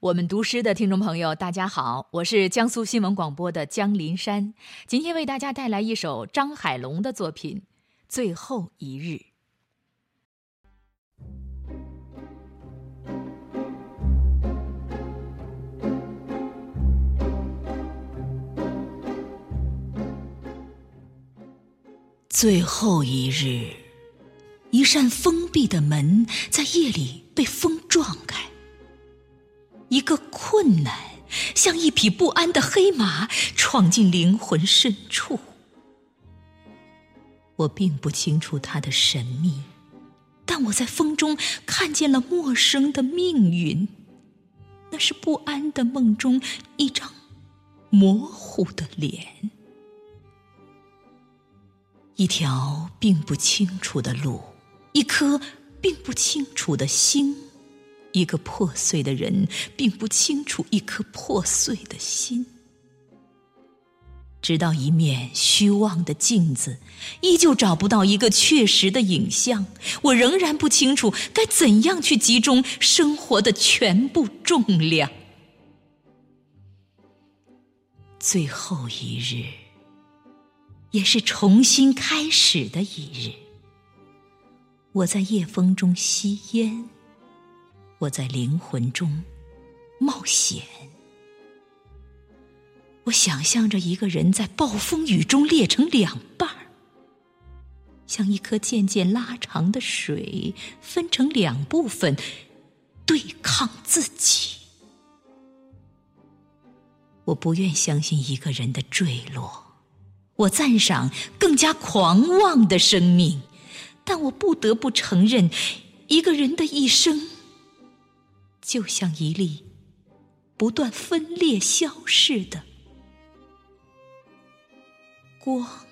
我们读诗的听众朋友，大家好，我是江苏新闻广播的江林山，今天为大家带来一首张海龙的作品《最后一日》。最后一日，一扇封闭的门在夜里被风撞开。一个困难，像一匹不安的黑马，闯进灵魂深处。我并不清楚它的神秘，但我在风中看见了陌生的命运。那是不安的梦中一张模糊的脸，一条并不清楚的路，一颗并不清楚的心。一个破碎的人，并不清楚一颗破碎的心。直到一面虚妄的镜子，依旧找不到一个确实的影像，我仍然不清楚该怎样去集中生活的全部重量。最后一日，也是重新开始的一日。我在夜风中吸烟。我在灵魂中冒险，我想象着一个人在暴风雨中裂成两半儿，像一颗渐渐拉长的水分成两部分，对抗自己。我不愿相信一个人的坠落，我赞赏更加狂妄的生命，但我不得不承认，一个人的一生。就像一粒不断分裂消逝的光。